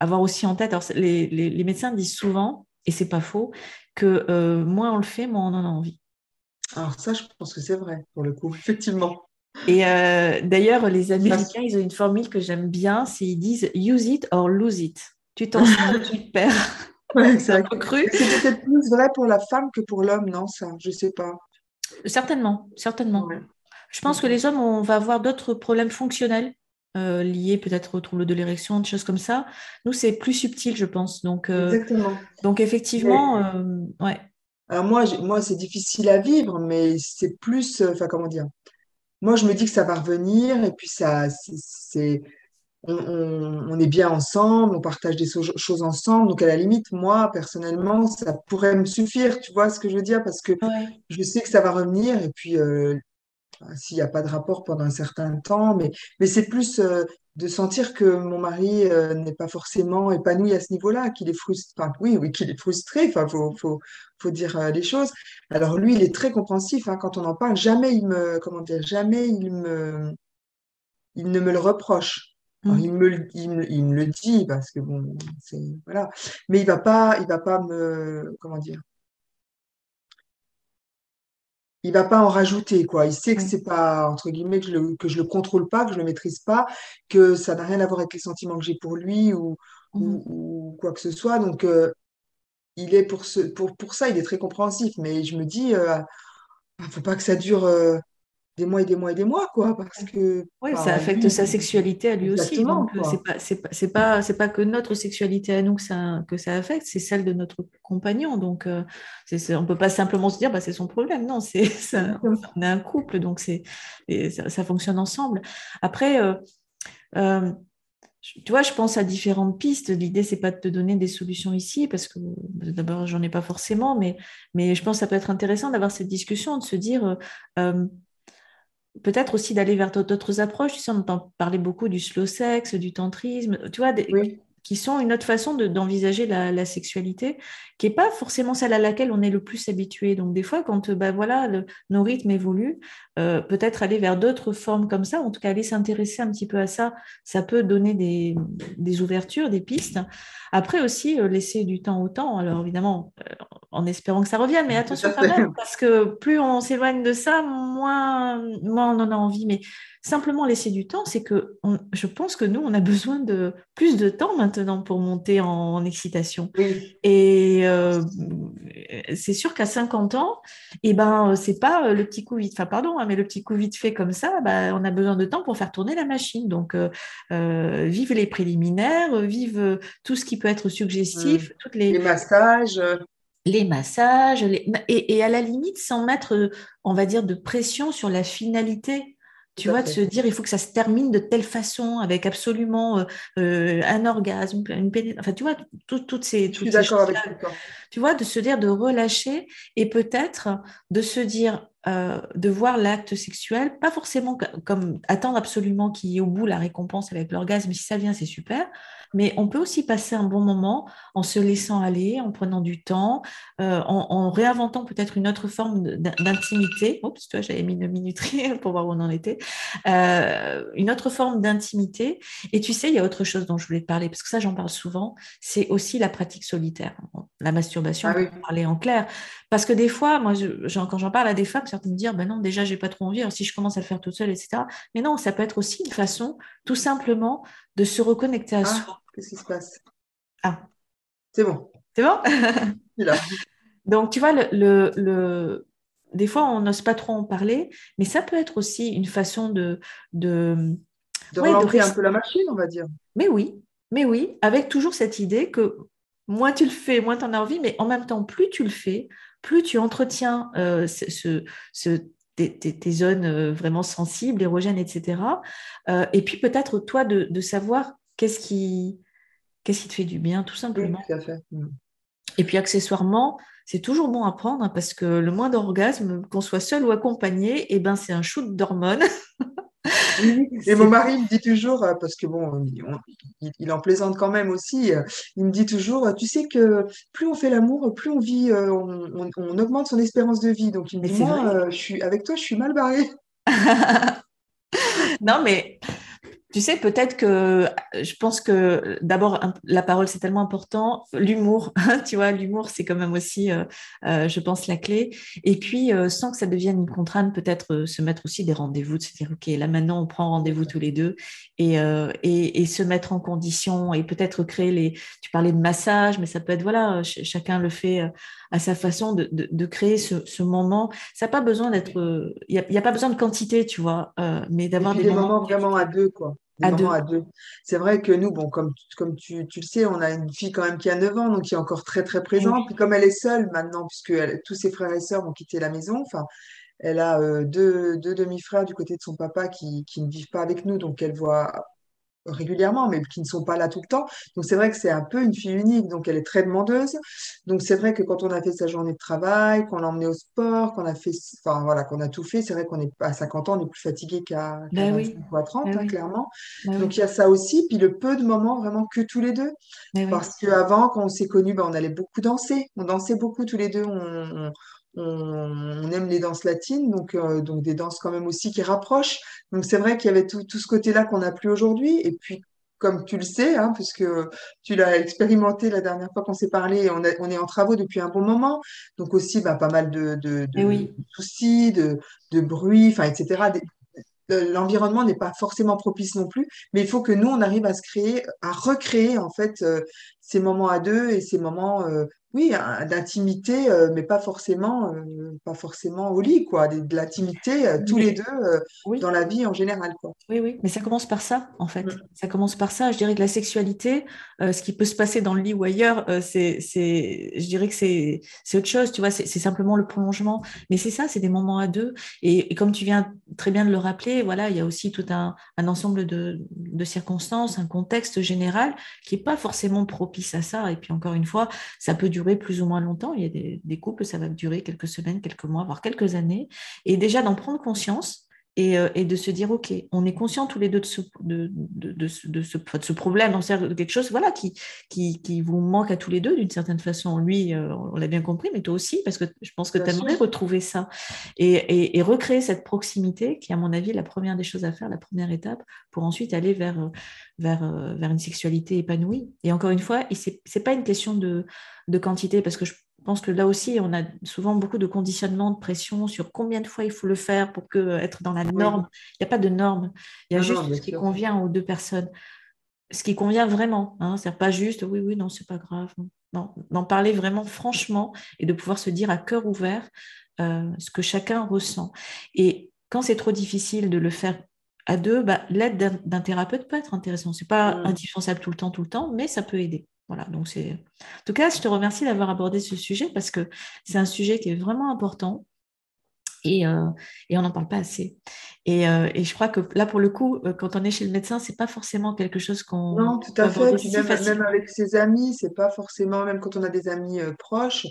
avoir aussi en tête, alors les, les, médecins disent souvent, et c'est pas faux, que moins on le fait, moins on en a envie. Alors ça, je pense que c'est vrai, pour le coup, <laughs> effectivement. Et euh, d'ailleurs, les Américains, ils ont une formule que j'aime bien, c'est ils disent use it or lose it. Tu t'en sors, <laughs> tu te perds. Ouais, c'est peut-être plus vrai pour la femme que pour l'homme, non Ça, je sais pas. Certainement, certainement. Je pense que les hommes, on va avoir d'autres problèmes fonctionnels euh, liés peut-être au trouble de l'érection, des choses comme ça. Nous, c'est plus subtil, je pense. Donc, euh, Exactement. Donc effectivement, ouais. Alors moi, moi c'est difficile à vivre, mais c'est plus, euh, enfin comment dire, moi je me dis que ça va revenir et puis ça, c'est, on, est bien ensemble, on partage des choses ensemble. Donc à la limite, moi personnellement, ça pourrait me suffire, tu vois ce que je veux dire, parce que je sais que ça va revenir et puis euh, s'il n'y a pas de rapport pendant un certain temps, mais, mais c'est plus euh, de sentir que mon mari euh, n'est pas forcément épanoui à ce niveau-là, qu'il est frustré, enfin oui, oui, qu'il est frustré, enfin faut, faut, faut dire euh, les choses. Alors lui, il est très compréhensif, hein, quand on en parle, jamais il me, comment dire, jamais il me, il ne me le reproche. Mmh. il, me, il, me, il me le dit parce que bon, c'est voilà, mais il va pas, il va pas me, comment dire, il va pas en rajouter, quoi. Il sait que c'est pas, entre guillemets, que je le, que je le contrôle pas, que je le maîtrise pas, que ça n'a rien à voir avec les sentiments que j'ai pour lui ou, ou, mmh. quoi que ce soit. Donc, euh, il est pour, ce, pour, pour ça, il est très compréhensif. Mais je me dis, euh, ne faut pas que ça dure. Euh, des mois et des mois et des mois, quoi, parce que... Oui, ça affecte sa sexualité à lui aussi. Donc, c'est pas, c'est pas, c'est pas, que notre sexualité à nous que ça, que ça affecte, c'est celle de notre compagnon. Donc, euh, c'est, on peut pas simplement se dire, bah, c'est son problème. Non, c'est, <laughs> on est un couple, donc c'est, ça, ça, fonctionne ensemble. Après, euh, euh, tu vois, je pense à différentes pistes. L'idée, c'est pas de te donner des solutions ici, parce que d'abord, j'en ai pas forcément, mais, mais je pense que ça peut être intéressant d'avoir cette discussion, de se dire, peut-être aussi d'aller vers d'autres approches. Tu sais, on entend parler beaucoup du slow sex, du tantrisme, tu vois, qui sont une autre façon d'envisager la, sexualité, qui n'est pas forcément celle à laquelle on est le plus habitué. Donc des fois, quand bah, voilà, nos rythmes évoluent, euh, peut-être aller vers d'autres formes comme ça, en tout cas aller s'intéresser un petit peu à ça, ça peut donner des, des ouvertures, des pistes. Après aussi, euh, laisser du temps au temps, alors évidemment, euh, en espérant que ça revienne, mais attention quand même, parce que plus on s'éloigne de ça, moins, moins on en a envie. Mais simplement laisser du temps, c'est que je pense que nous, on a besoin de plus de temps maintenant pour monter en, excitation. Et euh, c'est sûr qu'à 50 ans, et eh ben, c'est pas le petit coup vite, enfin pardon, hein, mais le petit coup vite fait comme ça, bah, on a besoin de temps pour faire tourner la machine. Donc, euh, euh vive les préliminaires, vive tout ce qui peut être suggestif, mmh. toutes les... les massages les massages, Et, et, à la limite, sans mettre, on va dire, de pression sur la finalité tu vois, de se dire, il faut que ça se termine de telle façon, avec absolument euh, euh, un orgasme, une pénétration. Enfin, tu vois, toutes ces. Toutes Je suis d'accord avec toi. Tu vois, de se dire, de relâcher et peut-être de se dire, euh, de voir l'acte sexuel, pas forcément comme attendre absolument qu'il y ait au bout la récompense avec l'orgasme, si ça vient, c'est super, mais on peut aussi passer un bon moment en se laissant aller, en prenant du temps, euh, en, réinventant peut-être une autre forme d'intimité. Oups, toi, j'avais mis une minuterie <laughs> pour voir où on en était. Euh, une autre forme d'intimité. Et tu sais, il y a autre chose dont je voulais te parler, parce que ça, j'en parle souvent, c'est aussi la pratique solitaire, la masturbation, ah pour parler en clair. Parce que des fois, moi, quand j'en parle à des femmes, certaines me disent, ben non, déjà, j'ai pas trop envie, alors si je commence à le faire toute seule, etc. Mais non, ça peut être aussi une façon, tout simplement, de se reconnecter à ah. soi Qu'est-ce qui se passe? Ah. C'est bon. C'est bon? <laughs> Donc, tu vois, le, des fois, on n'ose pas trop en parler, mais ça peut être aussi une façon de... De, de un peu la machine, on va dire. Mais oui, mais oui, avec toujours cette idée que moins tu le fais, moins tu en as envie, mais en même temps, plus tu le fais, plus tu entretiens euh, ce, tes, zones euh, vraiment sensibles, érogènes, etc. Euh, et puis peut-être toi de, savoir qu'est-ce qui, qu'est-ce qui te fait du bien, tout simplement. Mm. Et puis accessoirement, c'est toujours bon à prendre hein, parce que le moins d'orgasme, qu'on soit seul ou accompagné, eh ben, c'est un shoot d'hormones. <laughs> <laughs> et mon mari me dit toujours, euh, parce que bon, il, en plaisante quand même aussi, euh, il me dit toujours, tu sais que plus on fait l'amour, plus on vit, euh, on, augmente son espérance de vie. Donc il me dit, moi, je suis, avec toi, je suis mal barrée. <laughs> non, mais tu sais, peut-être que je pense que d'abord, la parole, c'est tellement important. L'humour, <laughs> tu vois, l'humour, c'est quand même aussi, euh, euh, je pense, la clé. Et puis, euh, sans que ça devienne une contrainte, peut-être se mettre aussi des rendez-vous, de se dire, OK, là maintenant, on prend rendez-vous tous les deux et, et, se mettre en condition et peut-être créer les. Tu parlais de massage, mais ça peut être, voilà, chacun le fait à sa façon de, de, créer ce, ce, moment. Ça n'a pas besoin d'être. Il n'y a, a, pas besoin de quantité, tu vois, mais d'avoir des, moments vraiment à deux, quoi à deux. C'est vrai que nous, bon, comme, comme tu, tu, le sais, on a une fille quand même qui a 9 ans, donc qui est encore très très présente. Puis comme elle est seule maintenant, puisque tous ses frères et sœurs vont quitter la maison, enfin, elle a euh, deux, deux demi-frères du côté de son papa qui, qui, ne vivent pas avec nous, donc elle voit régulièrement, mais qui ne sont pas là tout le temps. Donc c'est vrai que c'est un peu une fille unique, donc elle est très demandeuse. Donc c'est vrai que quand on a fait sa journée de travail, qu'on l'a emmenée au sport, qu'on a fait, enfin voilà, qu'on a tout fait, c'est vrai qu'on est à 50 ans, on est plus fatigué qu'à ben oui. ou à 30, ben hein, clairement. Ben donc il y a ça aussi, puis le peu de moments vraiment que tous les deux. Parce qu'avant, quand on s'est connus, ben, on allait beaucoup danser, on dansait beaucoup tous les deux, on, on, aime les danses latines, donc, euh, donc des danses quand même aussi qui rapprochent. Donc c'est vrai qu'il y avait tout, tout ce côté-là qu'on n'a plus aujourd'hui. Et puis, comme tu le sais, hein, puisque tu l'as expérimenté la dernière fois qu'on s'est parlé, on, on, est en travaux depuis un bon moment, donc aussi bah, pas mal de, de, de, eh soucis, de, de bruit, etc. L'environnement n'est pas forcément propice non plus, mais il faut que nous, on arrive à se créer, à recréer en fait euh, ces moments à deux et ces moments euh, oui, d'intimité, euh, mais pas forcément, euh, pas forcément au lit, quoi. De, de l'intimité, euh, tous les deux, Oui, dans la vie en général, quoi. Oui, oui, mais ça commence par ça, en fait. Mm. Ça commence par ça. Je dirais que la sexualité, euh, ce qui peut se passer dans le lit ou ailleurs, euh, c'est, c'est, je dirais que c'est, c'est autre chose, tu vois, c'est, c'est simplement le prolongement. Mais c'est ça, c'est des moments à deux. Et, et comme tu viens très bien de le rappeler, voilà, il y a aussi tout un, un ensemble de, de circonstances, un contexte général qui n'est pas forcément propice à ça. Et puis encore une fois, ça peut durer plus ou moins longtemps. Il y a des, couples, ça va durer quelques semaines, quelques mois, voire quelques années. Et déjà d'en prendre conscience et, euh, et, de se dire, OK, on est conscient tous les deux de ce, de, de, de, de ce, problème, de quelque chose voilà, qui, qui, qui, vous manque à tous les deux d'une certaine façon. Lui, euh, on l'a bien compris, mais toi aussi, parce que je pense que tu aimerais retrouver ça et, et, et, recréer cette proximité qui, à mon avis, est la première des choses à faire, la première étape, pour ensuite aller vers, vers, vers une sexualité épanouie. Et encore une fois, ce n'est pas une question de, de quantité, parce que je je pense que là aussi, on a souvent beaucoup de conditionnement, de pression sur combien de fois il faut le faire pour que, être dans la norme. Il n'y a pas de norme. Il y a non, juste non, ce qui sûr. convient aux deux personnes. Ce qui convient vraiment. Hein, c'est pas juste oui, oui, non, c'est pas grave. Non, d'en parler vraiment franchement et de pouvoir se dire à cœur ouvert euh, ce que chacun ressent. Et quand c'est trop difficile de le faire à deux, bah, l'aide d'un thérapeute peut être intéressant. C'est pas mmh. indispensable tout le temps, tout le temps, mais ça peut aider. Voilà, donc c'est. En tout cas, je te remercie d'avoir abordé ce sujet parce que c'est un sujet qui est vraiment important et, euh, et on n'en parle pas assez. Et, euh, et, je crois que là, pour le coup, euh, quand on est chez le médecin, c'est pas forcément quelque chose qu'on. Non, tout à fait. Puis même, même, avec ses amis, c'est pas forcément, même quand on a des amis proches,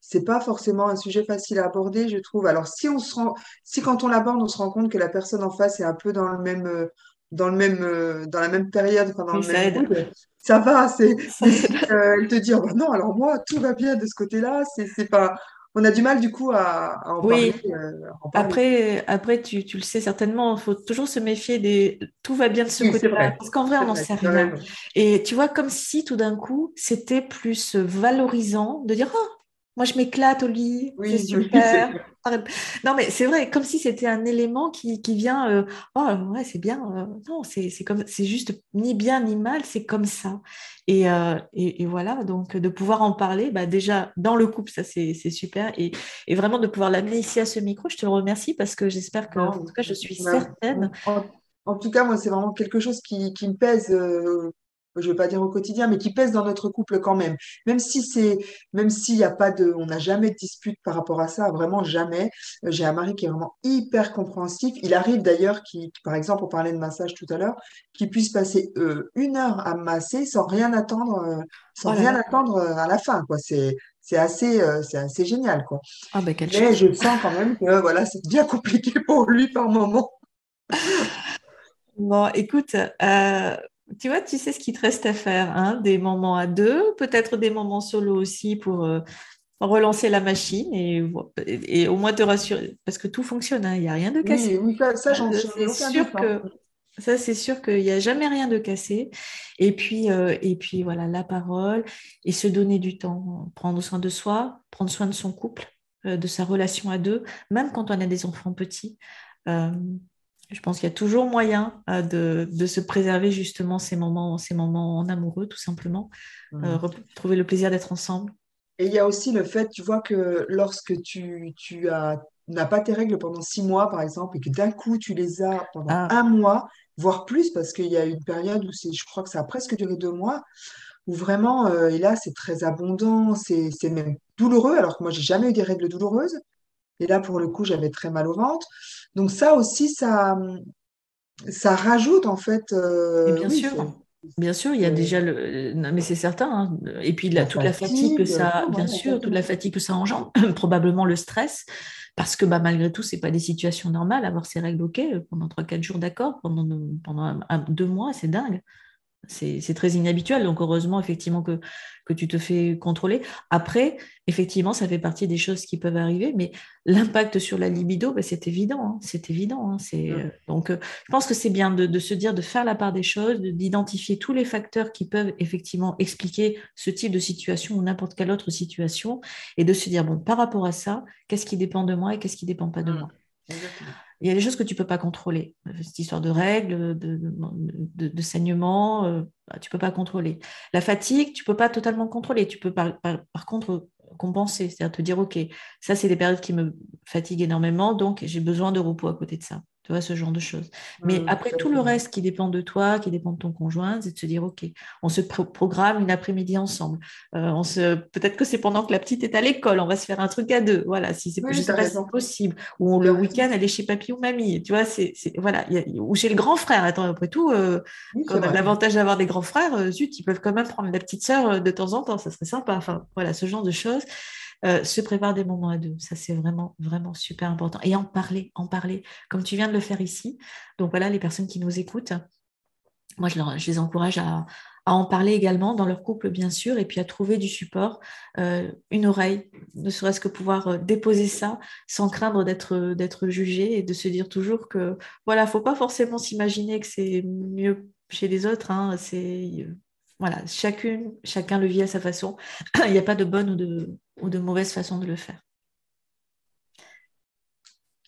c'est pas forcément un sujet facile à aborder, je trouve. Alors, si on se rend, si quand on l'aborde, on se rend compte que la personne en face est un peu dans le même dans le même dans la même période, enfin dans Oui, le ça même aide. ça va. C'est <laughs> aide. euh, elle te dit oh, non, alors moi tout va bien de ce côté-là, c'est c'est pas. On a du mal du coup à, à en parler, Oui, euh, à en parler. après, après tu, tu le sais certainement, il faut toujours se méfier des tout va bien de ce Oui, côté-là, parce qu'en vrai, on n'en sait rien. Et tu vois, comme si tout d'un coup, c'était plus valorisant de dire, oh, moi je m'éclate au lit, c'est Oui, c'est super. Non, mais c'est vrai, comme si c'était un élément qui, qui vient, euh, oh ouais, c'est bien. euh, non, c'est c'est comme, c'est juste ni bien ni mal, c'est comme ça. Et, euh, et, et voilà, donc de pouvoir en parler, bah, déjà dans le couple, ça c'est super. Et, et vraiment de pouvoir l'amener ici à ce micro, je te le remercie parce que j'espère que, en tout cas, je suis certaine. en, en tout cas, moi, c'est vraiment quelque chose qui, qui me pèse, je ne vais pas dire au quotidien, mais qui pèse dans notre couple quand même. Même si c'est, même s'il n'y a pas de, on n'a jamais de dispute par rapport à ça, vraiment jamais. Euh, J'ai un mari qui est vraiment hyper compréhensif. Il arrive d'ailleurs, qui, par exemple, on parlait de massage tout à l'heure, qu'il puisse passer euh, une heure à masser sans rien attendre, euh, sans Oh rien attendre à la fin, quoi. C'est, c'est assez, euh, c'est assez génial, quoi. ah ben quelle Mais je sens quand même que voilà, c'est bien compliqué pour lui par moment. <laughs> Bon, écoute, euh, tu vois, tu sais ce qu'il te reste à faire, hein, des moments à deux, peut-être des moments solo aussi pour euh, relancer la machine et, vo- et, et au moins te rassurer, parce que tout fonctionne, hein, il n'y a rien de cassé. Oui, oui, ça, ça, j'en doute, sûr que ça, c'est sûr qu'il n'y a jamais rien de cassé. Et puis, euh, et puis voilà, la parole et se donner du temps, prendre soin de soi, prendre soin de son couple, euh, de sa relation à deux, même quand on a des enfants petits. Euh, je pense qu'il y a toujours moyen euh, de, de se préserver justement ces moments, ces moments en amoureux, tout simplement, euh, Mm. retrouver le plaisir d'être ensemble. Et il y a aussi le fait, tu vois, que lorsque tu, tu as, n'as pas tes règles pendant six mois, par exemple, et que d'un coup, tu les as pendant Ah, un mois, voire plus, parce qu'il y a une période où c'est, je crois que ça a presque duré deux mois, où vraiment, euh, et là, c'est très abondant, c'est, c'est même douloureux, alors que moi, j'ai jamais eu des règles douloureuses. Et là, pour le coup, j'avais très mal au ventre. Donc ça aussi, ça, ça rajoute, en fait, euh, bien oui, sûr, bien sûr, il y a déjà le, non, mais c'est certain, hein. Et puis la- la toute la fatigue que euh, ça, tout, bien ouais, sûr, toute la exactement. fatigue que ça engendre, <clears throat> probablement le stress, parce que bah, malgré tout, c'est pas des situations normales. Avoir ses règles, ok, pendant trois, quatre jours, d'accord, pendant, pendant un- un- deux mois, c'est dingue. C'est très inhabituel, donc heureusement effectivement que, que tu te fais contrôler. Après, effectivement, ça fait partie des choses qui peuvent arriver, mais l'impact sur la libido, bah, c'est évident, hein, c'est évident. hein, c'est, Mm. donc, euh, je pense que c'est bien de, de se dire, de faire la part des choses, de- d'identifier tous les facteurs qui peuvent effectivement expliquer ce type de situation ou n'importe quelle autre situation, et de se dire, bon, par rapport à ça, qu'est-ce qui dépend de moi et qu'est-ce qui ne dépend pas de Mm. moi? Exactement. Il y a des choses que tu ne peux pas contrôler. Cette histoire de règles, de, saignement, euh, bah, tu ne peux pas contrôler. La fatigue, tu ne peux pas totalement contrôler. Tu peux par, par contre compenser, c'est-à-dire te dire, OK, ça, c'est des périodes qui me fatiguent énormément, donc j'ai besoin de repos à côté de ça. Tu vois, ce genre de choses. Mais mmh, après, tout le reste qui dépend de toi, qui dépend de ton conjoint, c'est de se dire, OK, on se programme une après-midi ensemble. Euh, on se... Peut-être que c'est pendant que la petite est à l'école, on va se faire un truc à deux. Voilà, si c'est oui, possible. Ou le week-end, elle est chez papy ou mamie. Tu vois, c'est, voilà. Ou chez le grand frère. Attends, après tout, euh, l'avantage d'avoir des grands frères, euh, zut, ils peuvent quand même prendre la petite sœur de temps en temps. Ça serait sympa. Enfin, voilà, ce genre de choses. Euh, se prépare des moments à deux. Ça, c'est vraiment, vraiment super important. Et en parler, en parler, comme tu viens de le faire ici. Donc voilà, les personnes qui nous écoutent, moi, je, les encourage à, en parler également dans leur couple, bien sûr, et puis à trouver du support, euh, une oreille, ne serait-ce que pouvoir euh, déposer ça sans craindre d'être, jugé et de se dire toujours que, voilà, faut pas forcément s'imaginer que c'est mieux chez les autres. Hein, c'est voilà, chacune, chacun le vit à sa façon. <clears throat> Il n'y a pas de bonne ou de, mauvaise façon de le faire.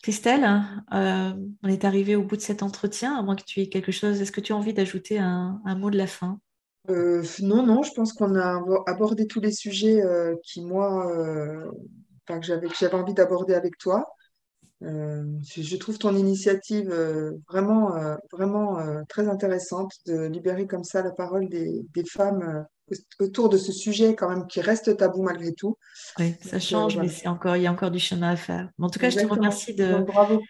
Christelle, euh, on est arrivé au bout de cet entretien, à moins que tu aies quelque chose. Est-ce que tu as envie d'ajouter un, mot de la fin? Euh, Non, non, je pense qu'on a abordé tous les sujets euh, qui, moi, que j'avais envie d'aborder avec toi. Euh, je trouve ton initiative euh, vraiment, euh, vraiment très intéressante de libérer comme ça la parole des, des femmes autour de ce sujet quand même qui reste tabou malgré tout. Oui, ça change, mais c'est encore, il y a encore du chemin à faire. en tout cas, je te remercie de, bravo.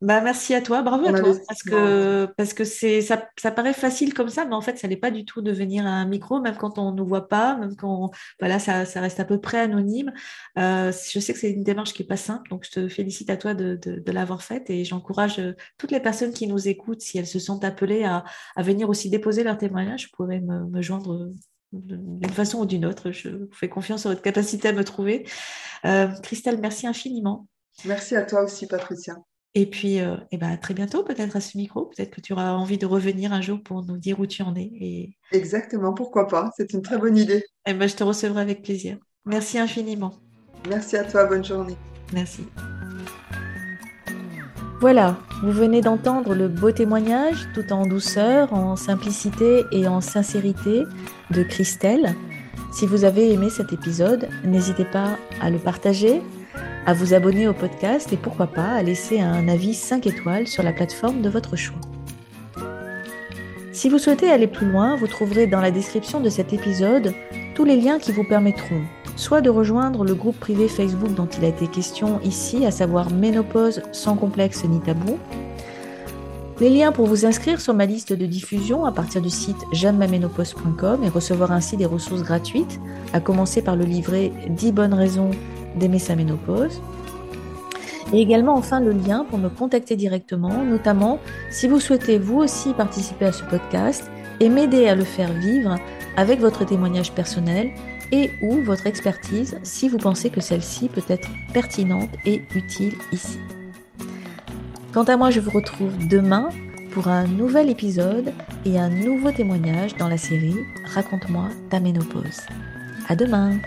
Bah, merci à toi, bravo à toi, parce que, parce que c'est, ça, ça, paraît facile comme ça, mais en fait, ça n'est pas du tout de venir à un micro, même quand on ne nous voit pas, même quand voilà, ça, ça reste à peu près anonyme. Euh, je sais que c'est une démarche qui n'est pas simple, donc je te félicite à toi de, de, l'avoir faite et j'encourage euh, toutes les personnes qui nous écoutent, si elles se sentent appelées à, à venir aussi déposer leur témoignage, je pourrais me, me joindre d'une façon ou d'une autre. Je vous fais confiance en votre capacité à me trouver. Euh, Christelle, merci infiniment. Merci à toi aussi, Patricia. Et puis, euh, eh ben, à très bientôt, peut-être à ce micro. Peut-être que tu auras envie de revenir un jour pour nous dire où tu en es. Et... Exactement, pourquoi pas C'est une très bonne idée. Eh ben, je te recevrai avec plaisir. Merci infiniment. Merci à toi, bonne journée. Merci. Voilà, vous venez d'entendre le beau témoignage, tout en douceur, en simplicité et en sincérité, de Christelle. Si vous avez aimé cet épisode, n'hésitez pas à le partager, à vous abonner au podcast et pourquoi pas à laisser un avis 5 étoiles sur la plateforme de votre choix. Si vous souhaitez aller plus loin, vous trouverez dans la description de cet épisode tous les liens qui vous permettront soit de rejoindre le groupe privé Facebook dont il a été question ici, à savoir Ménopause sans complexe ni tabou, les liens pour vous inscrire sur ma liste de diffusion à partir du site j'aime-ma-ménopause.com et recevoir ainsi des ressources gratuites, à commencer par le livret 10 bonnes raisons d'aimer sa ménopause. Et également enfin le lien pour me contacter directement, notamment si vous souhaitez vous aussi participer à ce podcast et m'aider à le faire vivre avec votre témoignage personnel et ou votre expertise si vous pensez que celle-ci peut être pertinente et utile ici. Quant à moi, je vous retrouve demain pour un nouvel épisode et un nouveau témoignage dans la série Raconte-moi ta ménopause. À demain!